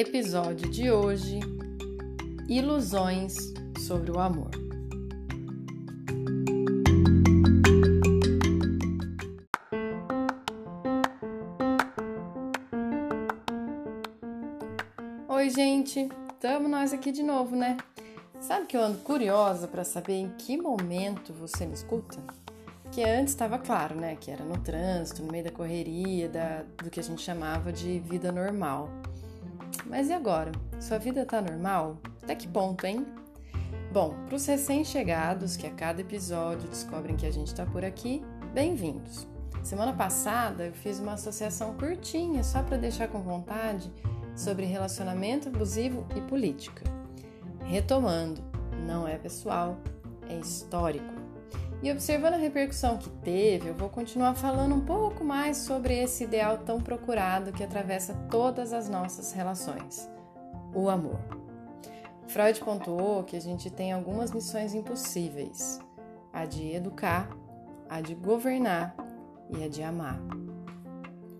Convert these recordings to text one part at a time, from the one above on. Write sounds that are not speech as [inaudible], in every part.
Episódio de hoje: Ilusões sobre o amor. Oi, gente, estamos nós aqui de novo, né? Sabe que eu ando curiosa para saber em que momento você me escuta? Que antes estava claro, né? Que era no trânsito, no meio da correria, da, do que a gente chamava de vida normal. Mas e agora? Sua vida tá normal? Até que ponto, hein? Bom, para os recém-chegados que a cada episódio descobrem que a gente está por aqui, bem-vindos. Semana passada eu fiz uma associação curtinha só para deixar com vontade sobre relacionamento abusivo e política. Retomando, não é pessoal, é histórico. E observando a repercussão que teve, eu vou continuar falando um pouco mais sobre esse ideal tão procurado que atravessa todas as nossas relações: o amor. Freud pontuou que a gente tem algumas missões impossíveis: a de educar, a de governar e a de amar.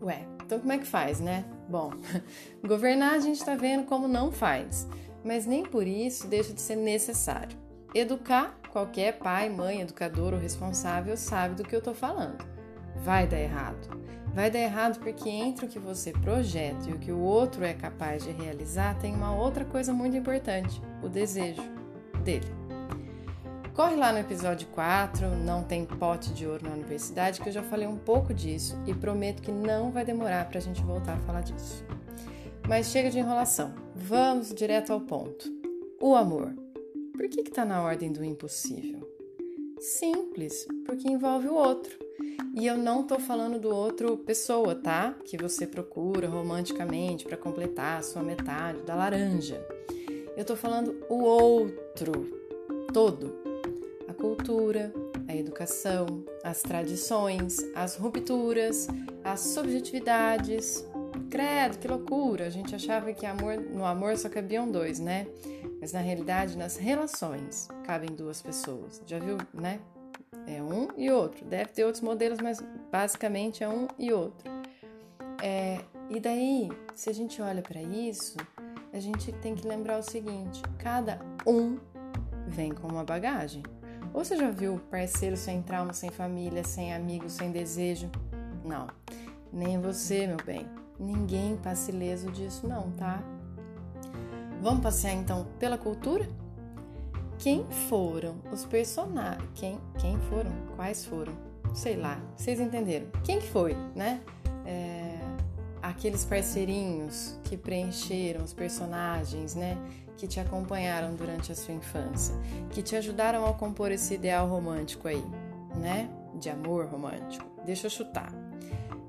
Ué, então como é que faz, né? Bom, [laughs] governar a gente está vendo como não faz, mas nem por isso deixa de ser necessário. Educar Qualquer pai, mãe, educador ou responsável sabe do que eu estou falando. Vai dar errado. Vai dar errado porque entre o que você projeta e o que o outro é capaz de realizar tem uma outra coisa muito importante: o desejo dele. Corre lá no episódio 4, não tem pote de ouro na universidade, que eu já falei um pouco disso e prometo que não vai demorar para a gente voltar a falar disso. Mas chega de enrolação, vamos direto ao ponto. O amor. Por que está na ordem do impossível? Simples, porque envolve o outro. E eu não estou falando do outro pessoa, tá? Que você procura romanticamente para completar a sua metade da laranja. Eu estou falando o outro, todo. A cultura, a educação, as tradições, as rupturas, as subjetividades. Credo, que loucura! A gente achava que amor, no amor só cabiam dois, né? Mas na realidade, nas relações cabem duas pessoas. Já viu, né? É um e outro. Deve ter outros modelos, mas basicamente é um e outro. É, e daí, se a gente olha para isso, a gente tem que lembrar o seguinte: cada um vem com uma bagagem. Ou você já viu parceiro sem trauma, sem família, sem amigos, sem desejo? Não. Nem você, meu bem. Ninguém passa ileso disso, não, tá? Vamos passear então pela cultura? Quem foram os personagens? Quem, quem foram? Quais foram? Sei lá, vocês entenderam. Quem foi, né? É, aqueles parceirinhos que preencheram os personagens, né? Que te acompanharam durante a sua infância, que te ajudaram a compor esse ideal romântico aí, né? De amor romântico. Deixa eu chutar.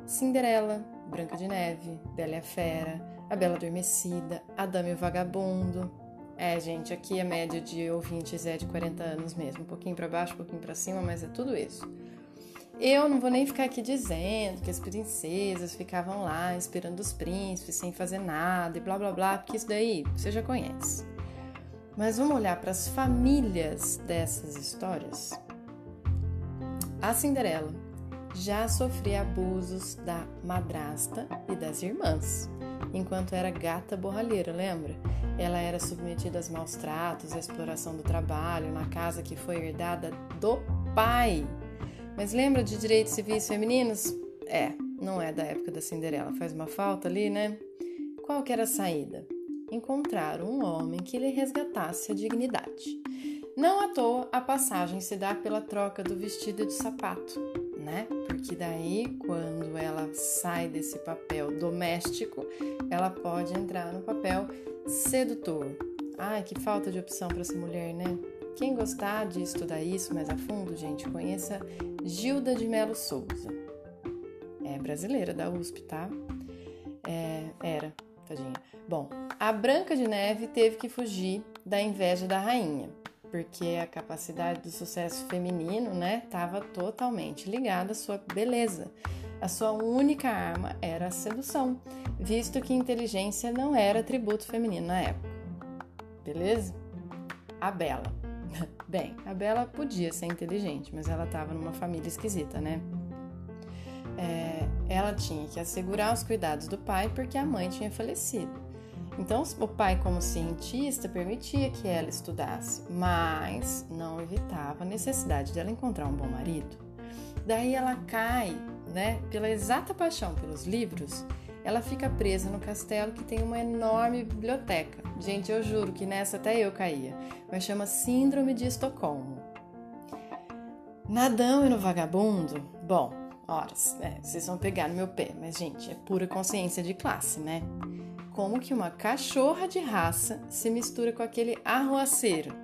Cinderela, Branca de Neve, Bela e a Fera, a Bela Adormecida, A Dama e o Vagabundo. É, gente, aqui a média de ouvintes é de 40 anos mesmo, um pouquinho para baixo, um pouquinho para cima, mas é tudo isso. Eu não vou nem ficar aqui dizendo que as princesas ficavam lá esperando os príncipes sem fazer nada e blá blá blá, porque isso daí você já conhece. Mas vamos olhar para as famílias dessas histórias. A Cinderela já sofria abusos da madrasta e das irmãs enquanto era gata borralheira, lembra? Ela era submetida aos maus tratos, à exploração do trabalho, na casa que foi herdada do pai. Mas lembra de direitos civis femininos? É, não é da época da Cinderela, faz uma falta ali, né? Qual que era a saída? Encontrar um homem que lhe resgatasse a dignidade. Não à toa a passagem se dá pela troca do vestido e do sapato, né? Porque daí, quando ela sai desse papel doméstico, ela pode entrar no papel sedutor. Ai, que falta de opção para essa mulher, né? Quem gostar de estudar isso mais a fundo, gente, conheça Gilda de Melo Souza. É brasileira da USP, tá? É, era, tadinha. Bom, a Branca de Neve teve que fugir da inveja da rainha, porque a capacidade do sucesso feminino, né, estava totalmente ligada à sua beleza. A sua única arma era a sedução, visto que inteligência não era atributo feminino na época. Beleza? A Bela. [laughs] Bem, a Bela podia ser inteligente, mas ela estava numa família esquisita, né? É, ela tinha que assegurar os cuidados do pai porque a mãe tinha falecido. Então, o pai, como cientista, permitia que ela estudasse, mas não evitava a necessidade dela encontrar um bom marido. Daí ela cai, né, pela exata paixão pelos livros, ela fica presa no castelo que tem uma enorme biblioteca. Gente, eu juro que nessa até eu caía, mas chama Síndrome de Estocolmo. Nadão e no vagabundo? Bom, horas, né? Vocês vão pegar no meu pé, mas gente, é pura consciência de classe, né? Como que uma cachorra de raça se mistura com aquele arroaceiro?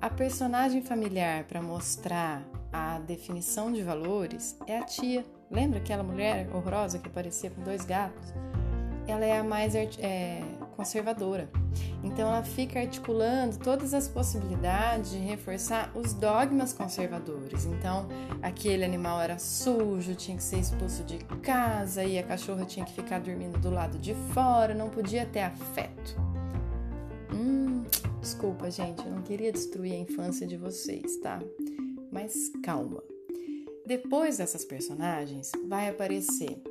A personagem familiar para mostrar a definição de valores é a tia. Lembra aquela mulher horrorosa que aparecia com dois gatos? Ela é a mais é, conservadora. Então ela fica articulando todas as possibilidades de reforçar os dogmas conservadores. Então aquele animal era sujo, tinha que ser expulso de casa e a cachorra tinha que ficar dormindo do lado de fora, não podia ter afeto. Hum, desculpa, gente, eu não queria destruir a infância de vocês, tá? Mas calma. Depois dessas personagens vai aparecer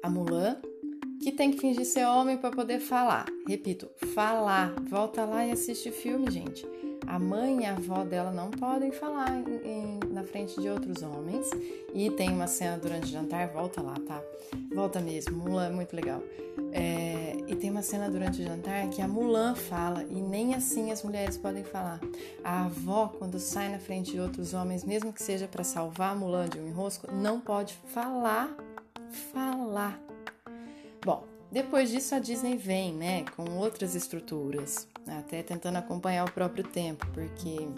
a Mulan, que tem que fingir ser homem para poder falar. Repito, falar. Volta lá e assiste filme, gente. A mãe e a avó dela não podem falar em, em, na frente de outros homens. E tem uma cena durante o jantar, volta lá, tá? Volta mesmo, Mulan é muito legal. É, e tem uma cena durante o jantar que a Mulan fala, e nem assim as mulheres podem falar. A avó, quando sai na frente de outros homens, mesmo que seja para salvar a Mulan de um enrosco, não pode falar. Falar. Bom, depois disso a Disney vem, né, com outras estruturas, até tentando acompanhar o próprio tempo, porque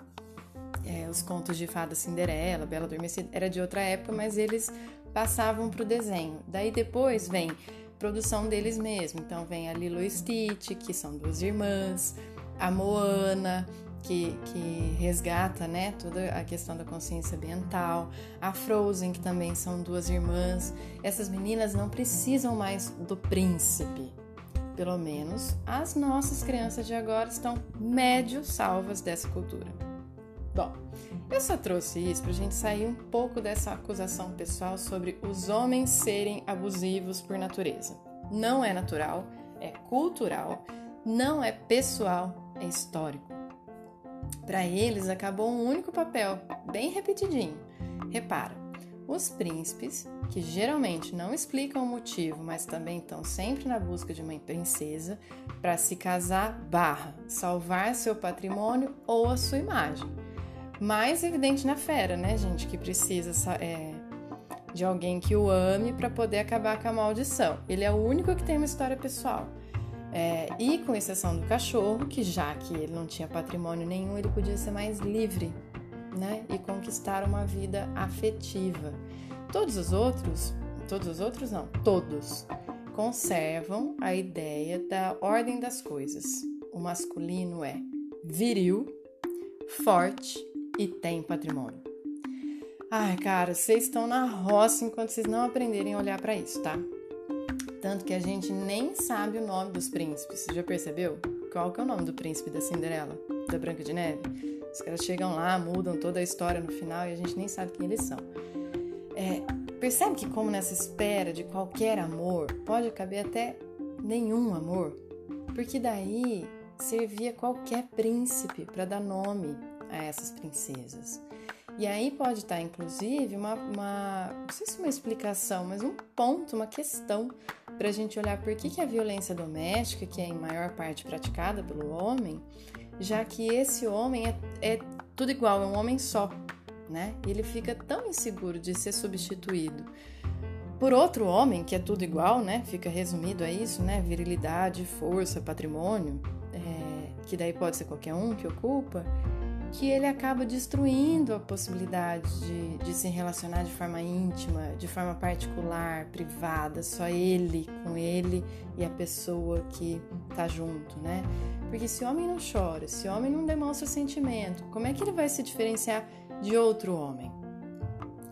é, os contos de fada Cinderela, Bela Adormecida, era de outra época, mas eles passavam para o desenho. Daí depois vem produção deles mesmo, então vem a Lilo e Stitch, que são duas irmãs, a Moana, que, que resgata né, toda a questão da consciência ambiental, a Frozen, que também são duas irmãs. Essas meninas não precisam mais do príncipe. Pelo menos as nossas crianças de agora estão médio salvas dessa cultura. Bom, eu só trouxe isso para a gente sair um pouco dessa acusação pessoal sobre os homens serem abusivos por natureza. Não é natural, é cultural, não é pessoal, é histórico. Para eles acabou um único papel, bem repetidinho. Repara, os príncipes, que geralmente não explicam o motivo, mas também estão sempre na busca de uma princesa para se casar barra salvar seu patrimônio ou a sua imagem. Mais evidente na fera, né, gente, que precisa é, de alguém que o ame para poder acabar com a maldição. Ele é o único que tem uma história pessoal. É, e com exceção do cachorro, que já que ele não tinha patrimônio nenhum, ele podia ser mais livre, né? E conquistar uma vida afetiva. Todos os outros, todos os outros não, todos conservam a ideia da ordem das coisas. O masculino é viril, forte e tem patrimônio. Ai, cara, vocês estão na roça enquanto vocês não aprenderem a olhar para isso, tá? Tanto que a gente nem sabe o nome dos príncipes. Já percebeu? Qual que é o nome do príncipe da Cinderela? Da Branca de Neve? Os caras chegam lá, mudam toda a história no final e a gente nem sabe quem eles são. É, percebe que como nessa espera de qualquer amor, pode caber até nenhum amor? Porque daí servia qualquer príncipe para dar nome a essas princesas. E aí pode estar, inclusive, uma, uma, não sei se uma explicação, mas um ponto, uma questão para a gente olhar por que, que a violência doméstica, que é em maior parte praticada pelo homem, já que esse homem é, é tudo igual, é um homem só, né? E ele fica tão inseguro de ser substituído por outro homem, que é tudo igual, né? Fica resumido a isso, né? Virilidade, força, patrimônio, é, que daí pode ser qualquer um que ocupa que ele acaba destruindo a possibilidade de, de, se relacionar de forma íntima, de forma particular, privada, só ele com ele e a pessoa que tá junto, né? Porque se o homem não chora, se o homem não demonstra sentimento, como é que ele vai se diferenciar de outro homem?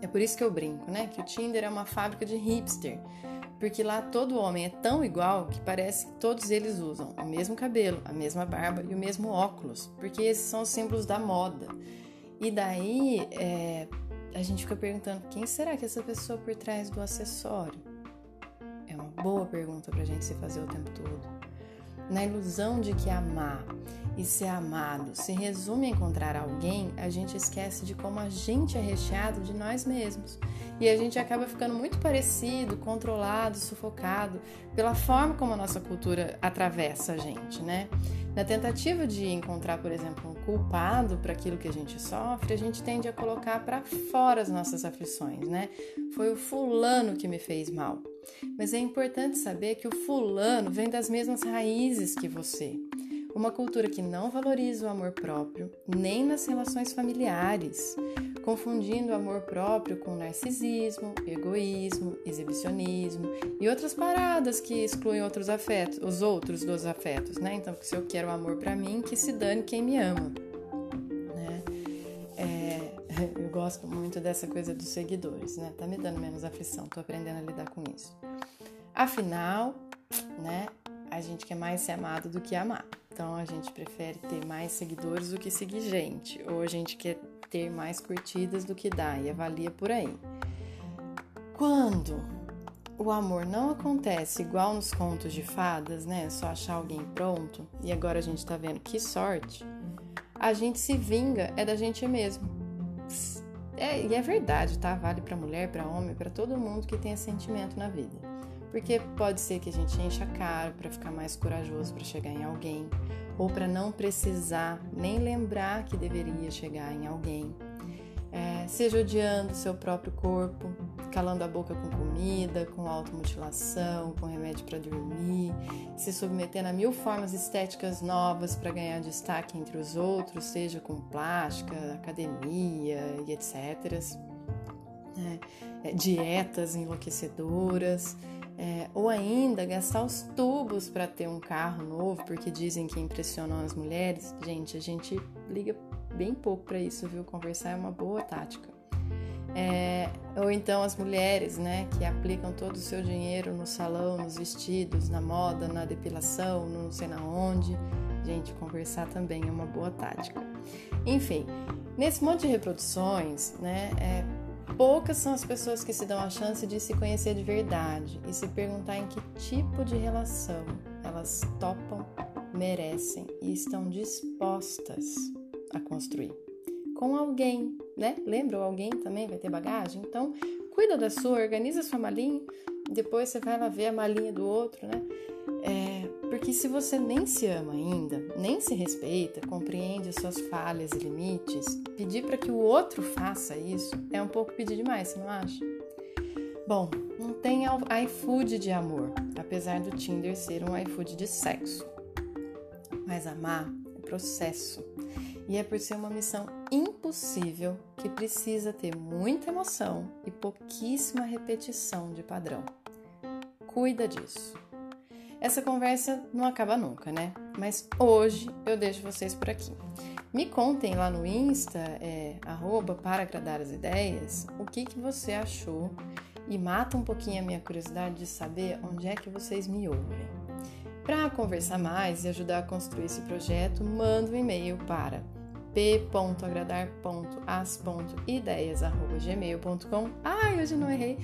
É por isso que eu brinco, né? Que o Tinder é uma fábrica de hipster porque lá todo homem é tão igual que parece que todos eles usam o mesmo cabelo, a mesma barba e o mesmo óculos, porque esses são os símbolos da moda. E daí é, a gente fica perguntando quem será que é essa pessoa por trás do acessório? É uma boa pergunta para a gente se fazer o tempo todo. Na ilusão de que amar e ser amado se resume a encontrar alguém, a gente esquece de como a gente é recheado de nós mesmos. E a gente acaba ficando muito parecido, controlado, sufocado pela forma como a nossa cultura atravessa a gente, né? Na tentativa de encontrar, por exemplo, um culpado para aquilo que a gente sofre, a gente tende a colocar para fora as nossas aflições, né? Foi o fulano que me fez mal. Mas é importante saber que o fulano vem das mesmas raízes que você. Uma cultura que não valoriza o amor próprio, nem nas relações familiares, confundindo o amor próprio com narcisismo, egoísmo, exibicionismo e outras paradas que excluem outros afetos, os outros dos afetos, né? Então, se eu quero amor para mim, que se dane quem me ama. Né? É, [laughs] eu gosto muito dessa coisa dos seguidores, né? Tá me dando menos aflição, tô aprendendo a lidar com isso. Afinal, né? A gente quer mais ser amado do que amar. Então a gente prefere ter mais seguidores do que seguir gente, ou a gente quer ter mais curtidas do que dá e avalia por aí. Quando o amor não acontece igual nos contos de fadas, né? Só achar alguém pronto, e agora a gente tá vendo que sorte, a gente se vinga é da gente mesmo. É, e é verdade, tá? Vale para mulher, para homem, para todo mundo que tenha sentimento na vida. Porque pode ser que a gente encha a cara para ficar mais corajoso para chegar em alguém, ou para não precisar nem lembrar que deveria chegar em alguém. É, seja odiando seu próprio corpo, calando a boca com comida, com automutilação, com remédio para dormir, se submetendo a mil formas estéticas novas para ganhar destaque entre os outros, seja com plástica, academia e etc. É, é, dietas enlouquecedoras é, ou ainda gastar os tubos para ter um carro novo, porque dizem que impressionam as mulheres. Gente, a gente liga bem pouco para isso, viu? Conversar é uma boa tática. É, ou então as mulheres, né, que aplicam todo o seu dinheiro no salão, nos vestidos, na moda, na depilação, não sei na onde. Gente, conversar também é uma boa tática. Enfim, nesse monte de reproduções, né, é, Poucas são as pessoas que se dão a chance de se conhecer de verdade e se perguntar em que tipo de relação elas topam, merecem e estão dispostas a construir. Com alguém, né? Lembra? Alguém também vai ter bagagem? Então, cuida da sua, organiza sua malinha, depois você vai lá ver a malinha do outro, né? É, porque se você nem se ama ainda, nem se respeita, compreende suas falhas e limites, pedir para que o outro faça isso é um pouco pedir demais, você não acha? Bom, não tem iFood de amor, apesar do Tinder ser um iFood de sexo. Mas amar é processo. E é por ser uma missão impossível que precisa ter muita emoção e pouquíssima repetição de padrão. Cuida disso. Essa conversa não acaba nunca, né? Mas hoje eu deixo vocês por aqui. Me contem lá no Insta, é, arroba, para agradar as ideias, o que, que você achou e mata um pouquinho a minha curiosidade de saber onde é que vocês me ouvem. Para conversar mais e ajudar a construir esse projeto, manda um e-mail para p.agradar.as.ideias.gmail.com Ai, hoje não errei!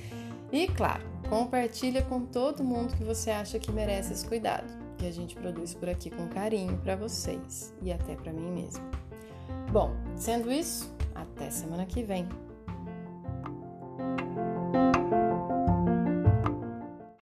E claro, compartilha com todo mundo que você acha que merece esse cuidado, que a gente produz por aqui com carinho para vocês e até para mim mesma. Bom, sendo isso, até semana que vem.